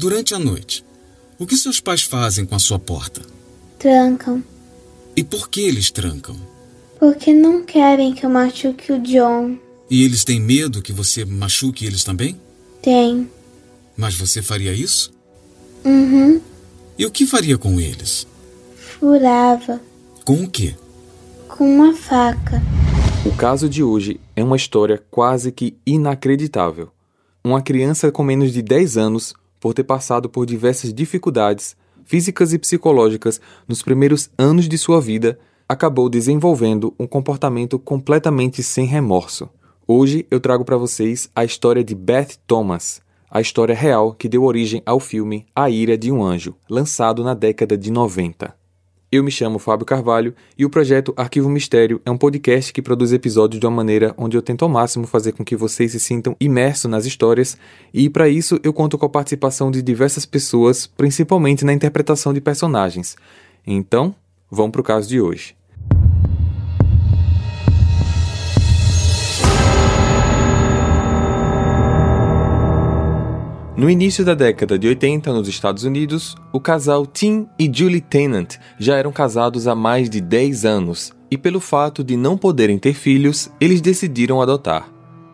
Durante a noite, o que seus pais fazem com a sua porta? Trancam. E por que eles trancam? Porque não querem que eu machuque o John. E eles têm medo que você machuque eles também? Tem. Mas você faria isso? Uhum. E o que faria com eles? Furava. Com o quê? Com uma faca. O caso de hoje é uma história quase que inacreditável. Uma criança com menos de 10 anos, por ter passado por diversas dificuldades físicas e psicológicas nos primeiros anos de sua vida, acabou desenvolvendo um comportamento completamente sem remorso. Hoje eu trago para vocês a história de Beth Thomas, a história real que deu origem ao filme A Ira de um Anjo, lançado na década de 90. Eu me chamo Fábio Carvalho e o projeto Arquivo Mistério é um podcast que produz episódios de uma maneira onde eu tento ao máximo fazer com que vocês se sintam imersos nas histórias, e para isso eu conto com a participação de diversas pessoas, principalmente na interpretação de personagens. Então, vamos para o caso de hoje. No início da década de 80, nos Estados Unidos, o casal Tim e Julie Tennant já eram casados há mais de 10 anos e, pelo fato de não poderem ter filhos, eles decidiram adotar.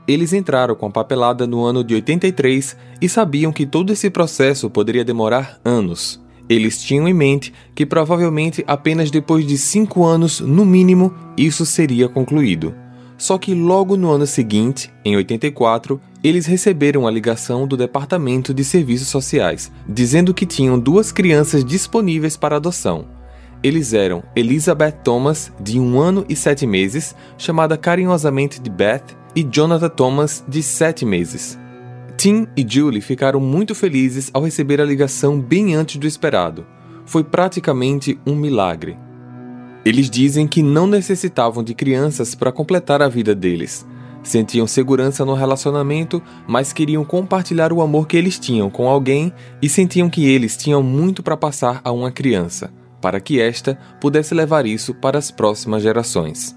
Eles entraram com a papelada no ano de 83 e sabiam que todo esse processo poderia demorar anos. Eles tinham em mente que provavelmente apenas depois de 5 anos, no mínimo, isso seria concluído. Só que logo no ano seguinte, em 84, eles receberam a ligação do Departamento de Serviços Sociais, dizendo que tinham duas crianças disponíveis para adoção. Eles eram Elizabeth Thomas, de um ano e sete meses, chamada carinhosamente de Beth, e Jonathan Thomas, de sete meses. Tim e Julie ficaram muito felizes ao receber a ligação bem antes do esperado. Foi praticamente um milagre. Eles dizem que não necessitavam de crianças para completar a vida deles. Sentiam segurança no relacionamento, mas queriam compartilhar o amor que eles tinham com alguém e sentiam que eles tinham muito para passar a uma criança, para que esta pudesse levar isso para as próximas gerações.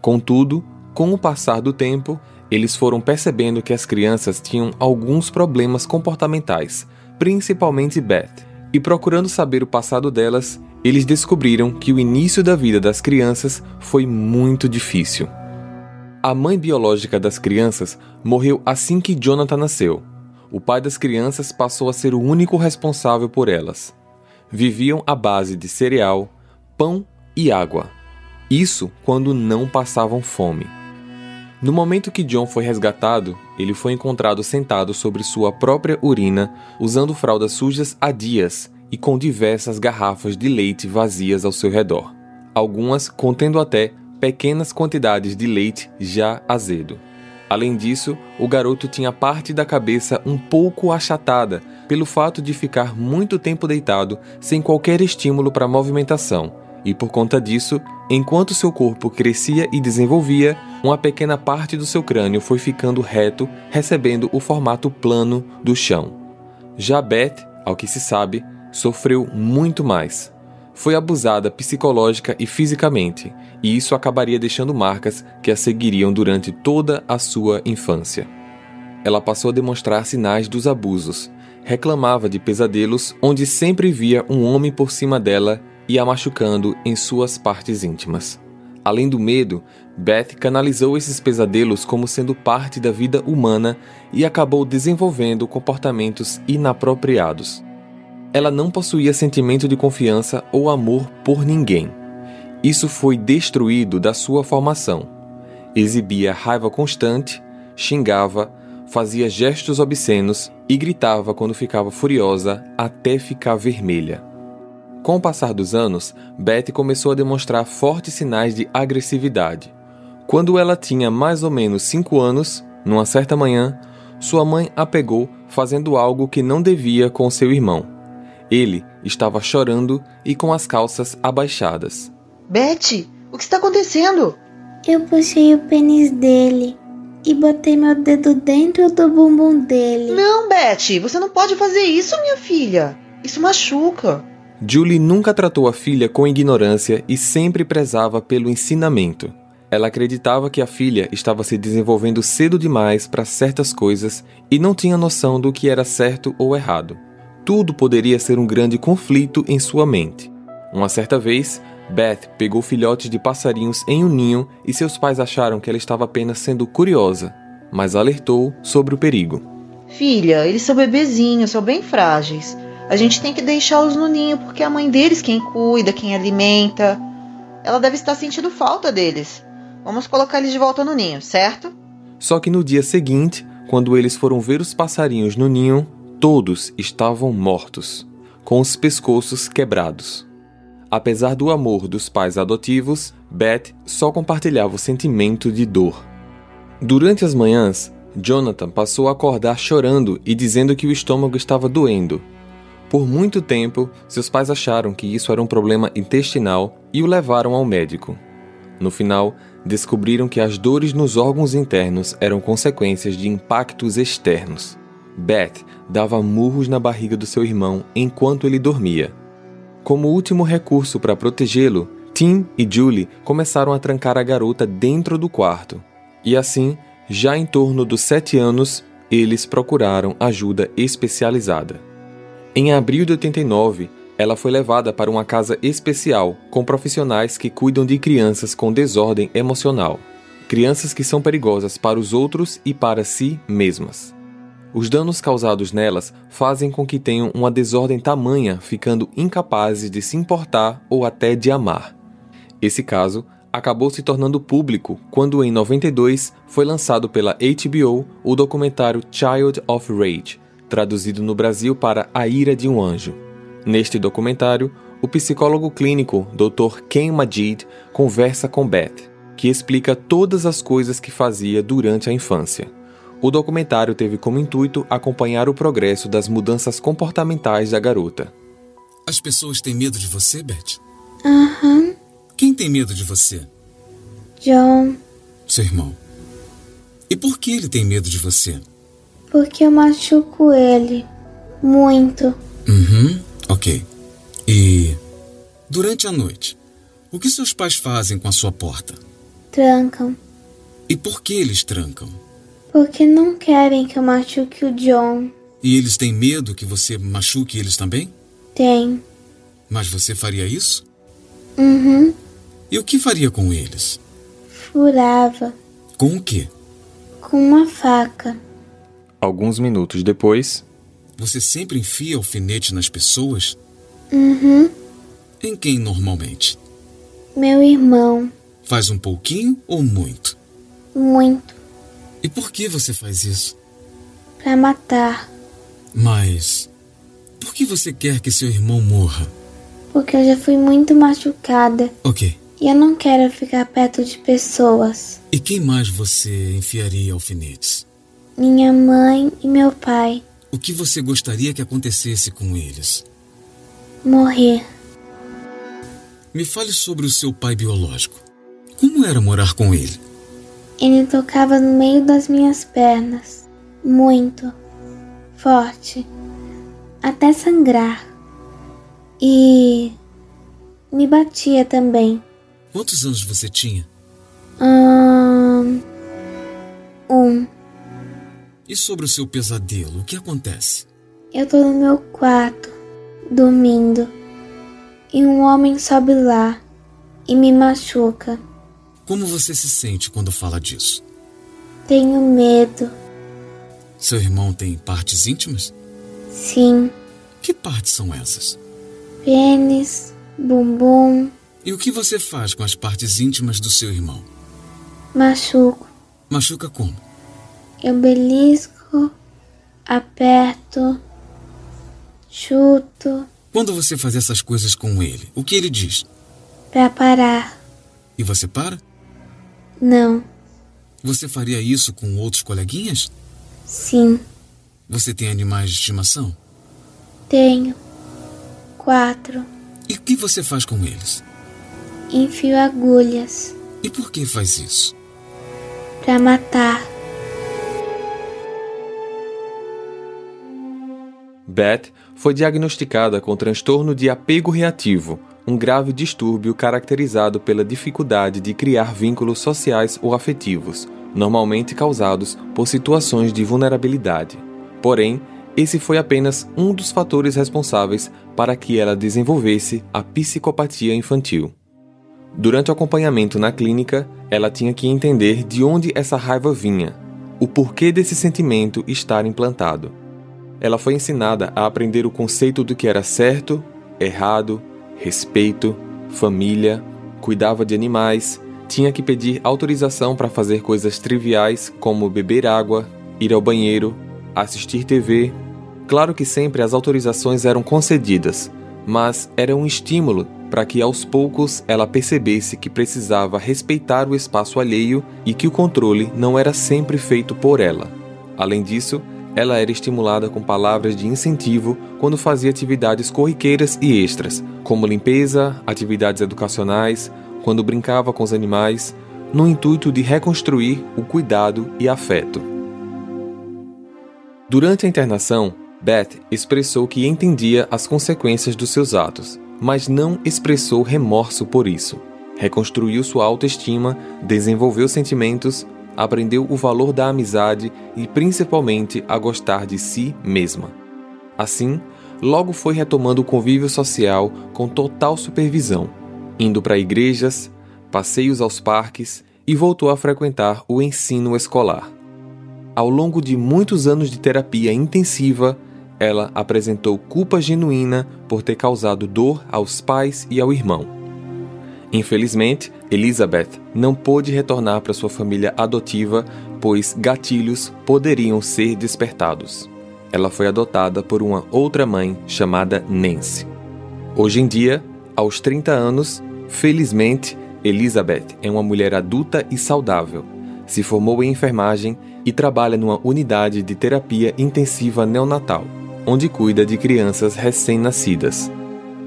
Contudo, com o passar do tempo, eles foram percebendo que as crianças tinham alguns problemas comportamentais, principalmente Beth, e procurando saber o passado delas, eles descobriram que o início da vida das crianças foi muito difícil. A mãe biológica das crianças morreu assim que Jonathan nasceu. O pai das crianças passou a ser o único responsável por elas. Viviam à base de cereal, pão e água. Isso quando não passavam fome. No momento que John foi resgatado, ele foi encontrado sentado sobre sua própria urina, usando fraldas sujas há dias e com diversas garrafas de leite vazias ao seu redor, algumas contendo até pequenas quantidades de leite já azedo. Além disso, o garoto tinha parte da cabeça um pouco achatada pelo fato de ficar muito tempo deitado sem qualquer estímulo para movimentação, e por conta disso, enquanto seu corpo crescia e desenvolvia, uma pequena parte do seu crânio foi ficando reto, recebendo o formato plano do chão. Já Beth, ao que se sabe, sofreu muito mais. Foi abusada psicológica e fisicamente, e isso acabaria deixando marcas que a seguiriam durante toda a sua infância. Ela passou a demonstrar sinais dos abusos, reclamava de pesadelos onde sempre via um homem por cima dela e a machucando em suas partes íntimas. Além do medo, Beth canalizou esses pesadelos como sendo parte da vida humana e acabou desenvolvendo comportamentos inapropriados ela não possuía sentimento de confiança ou amor por ninguém. Isso foi destruído da sua formação. Exibia raiva constante, xingava, fazia gestos obscenos e gritava quando ficava furiosa até ficar vermelha. Com o passar dos anos, Betty começou a demonstrar fortes sinais de agressividade. Quando ela tinha mais ou menos 5 anos, numa certa manhã, sua mãe a pegou fazendo algo que não devia com seu irmão. Ele estava chorando e com as calças abaixadas. Betty, o que está acontecendo? Eu puxei o pênis dele e botei meu dedo dentro do bumbum dele. Não, Betty, você não pode fazer isso, minha filha. Isso machuca. Julie nunca tratou a filha com ignorância e sempre prezava pelo ensinamento. Ela acreditava que a filha estava se desenvolvendo cedo demais para certas coisas e não tinha noção do que era certo ou errado. Tudo poderia ser um grande conflito em sua mente. Uma certa vez, Beth pegou filhotes de passarinhos em um ninho e seus pais acharam que ela estava apenas sendo curiosa, mas alertou sobre o perigo. Filha, eles são bebezinhos, são bem frágeis. A gente tem que deixá-los no ninho porque é a mãe deles quem cuida, quem alimenta. Ela deve estar sentindo falta deles. Vamos colocar eles de volta no ninho, certo? Só que no dia seguinte, quando eles foram ver os passarinhos no ninho, todos estavam mortos, com os pescoços quebrados. Apesar do amor dos pais adotivos, Beth só compartilhava o sentimento de dor. Durante as manhãs, Jonathan passou a acordar chorando e dizendo que o estômago estava doendo. Por muito tempo, seus pais acharam que isso era um problema intestinal e o levaram ao médico. No final, descobriram que as dores nos órgãos internos eram consequências de impactos externos. Beth dava murros na barriga do seu irmão enquanto ele dormia. Como último recurso para protegê-lo, Tim e Julie começaram a trancar a garota dentro do quarto. E assim, já em torno dos sete anos, eles procuraram ajuda especializada. Em abril de 89, ela foi levada para uma casa especial com profissionais que cuidam de crianças com desordem emocional, crianças que são perigosas para os outros e para si mesmas. Os danos causados nelas fazem com que tenham uma desordem tamanha, ficando incapazes de se importar ou até de amar. Esse caso acabou se tornando público quando, em 92, foi lançado pela HBO o documentário Child of Rage, traduzido no Brasil para A Ira de um Anjo. Neste documentário, o psicólogo clínico Dr. Ken Majid conversa com Beth, que explica todas as coisas que fazia durante a infância. O documentário teve como intuito acompanhar o progresso das mudanças comportamentais da garota. As pessoas têm medo de você, Beth? Aham. Quem tem medo de você? John, Seu irmão. E por que ele tem medo de você? porque eu machuco ele. Muito. Uhum, ok. E durante a noite, o que seus pais fazem com a sua porta? Trancam. E por que eles trancam? Porque não querem que eu machuque o John. E eles têm medo que você machuque eles também? Tem. Mas você faria isso? Uhum. E o que faria com eles? Furava. Com o quê? Com uma faca. Alguns minutos depois, Você sempre enfia alfinete nas pessoas? Uhum. Em quem normalmente? Meu irmão. Faz um pouquinho ou muito? Muito. E por que você faz isso? Pra matar. Mas. Por que você quer que seu irmão morra? Porque eu já fui muito machucada. Ok. E eu não quero ficar perto de pessoas. E quem mais você enfiaria alfinetes? Minha mãe e meu pai. O que você gostaria que acontecesse com eles? Morrer. Me fale sobre o seu pai biológico. Como era morar com ele? Ele tocava no meio das minhas pernas. Muito. Forte. Até sangrar. E. me batia também. Quantos anos você tinha? Ahn. Um. E sobre o seu pesadelo, o que acontece? Eu tô no meu quarto, dormindo. E um homem sobe lá e me machuca. Como você se sente quando fala disso? Tenho medo. Seu irmão tem partes íntimas? Sim. Que partes são essas? Pênis, bumbum, E o que você faz com as partes íntimas do seu irmão? machuco. Machuca como? Eu belisco, aperto, chuto Quando você faz essas coisas com ele, o que ele diz? pra parar. E você para? Não, Você faria isso com outros coleguinhas? sim, Você tem animais de estimação? tenho. Quatro. E o que você faz com eles? Enfio agulhas E por que faz isso? pra matar. Beth foi diagnosticada com transtorno de apego reativo, um grave distúrbio caracterizado pela dificuldade de criar vínculos sociais ou afetivos, normalmente causados por situações de vulnerabilidade. Porém, esse foi apenas um dos fatores responsáveis para que ela desenvolvesse a psicopatia infantil. Durante o acompanhamento na clínica, ela tinha que entender de onde essa raiva vinha, o porquê desse sentimento estar implantado. Ela foi ensinada a aprender o conceito do que era certo, errado, respeito, família, cuidava de animais, tinha que pedir autorização para fazer coisas triviais como beber água, ir ao banheiro, assistir TV. Claro que sempre as autorizações eram concedidas, mas era um estímulo para que aos poucos ela percebesse que precisava respeitar o espaço alheio e que o controle não era sempre feito por ela. Além disso, ela era estimulada com palavras de incentivo quando fazia atividades corriqueiras e extras, como limpeza, atividades educacionais, quando brincava com os animais, no intuito de reconstruir o cuidado e afeto. Durante a internação, Beth expressou que entendia as consequências dos seus atos, mas não expressou remorso por isso. Reconstruiu sua autoestima, desenvolveu sentimentos, aprendeu o valor da amizade e principalmente a gostar de si mesma. Assim, logo foi retomando o convívio social com total supervisão indo para igrejas, passeios aos parques e voltou a frequentar o ensino escolar. Ao longo de muitos anos de terapia intensiva, ela apresentou culpa genuína por ter causado dor aos pais e ao irmão. Infelizmente, Elizabeth não pôde retornar para sua família adotiva, pois gatilhos poderiam ser despertados. Ela foi adotada por uma outra mãe chamada Nancy. Hoje em dia, aos 30 anos, felizmente, Elizabeth é uma mulher adulta e saudável. Se formou em enfermagem e trabalha numa unidade de terapia intensiva neonatal, onde cuida de crianças recém-nascidas.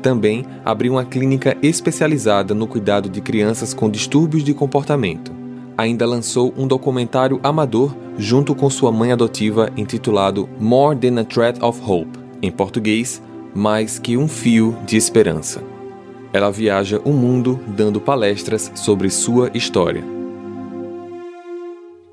Também abriu uma clínica especializada no cuidado de crianças com distúrbios de comportamento. Ainda lançou um documentário amador junto com sua mãe adotiva intitulado More Than a Thread of Hope, em português, Mais que um Fio de Esperança. Ela viaja o mundo dando palestras sobre sua história.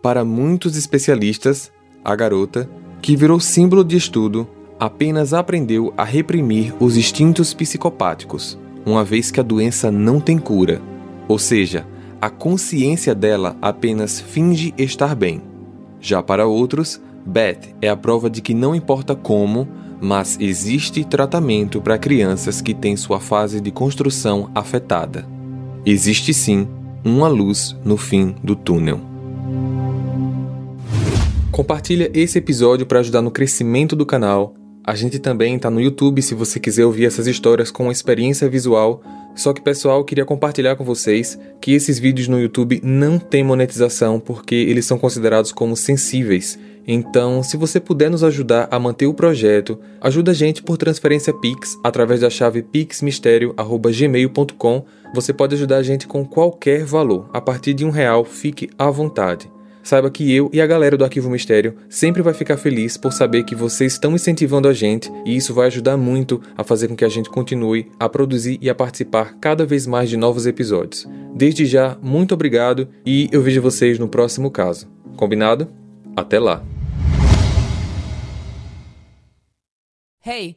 Para muitos especialistas, a garota, que virou símbolo de estudo, apenas aprendeu a reprimir os instintos psicopáticos, uma vez que a doença não tem cura, ou seja, a consciência dela apenas finge estar bem. Já para outros, Beth é a prova de que não importa como, mas existe tratamento para crianças que têm sua fase de construção afetada. Existe sim uma luz no fim do túnel. Compartilha esse episódio para ajudar no crescimento do canal. A gente também está no YouTube se você quiser ouvir essas histórias com experiência visual. Só que, pessoal, queria compartilhar com vocês que esses vídeos no YouTube não têm monetização porque eles são considerados como sensíveis então, se você puder nos ajudar a manter o projeto, ajuda a gente por transferência Pix através da chave pixmistério@gmail.com. Você pode ajudar a gente com qualquer valor. A partir de um real, fique à vontade. Saiba que eu e a galera do Arquivo Mistério sempre vai ficar feliz por saber que vocês estão incentivando a gente e isso vai ajudar muito a fazer com que a gente continue a produzir e a participar cada vez mais de novos episódios. Desde já, muito obrigado e eu vejo vocês no próximo caso. Combinado? Até lá! Hey,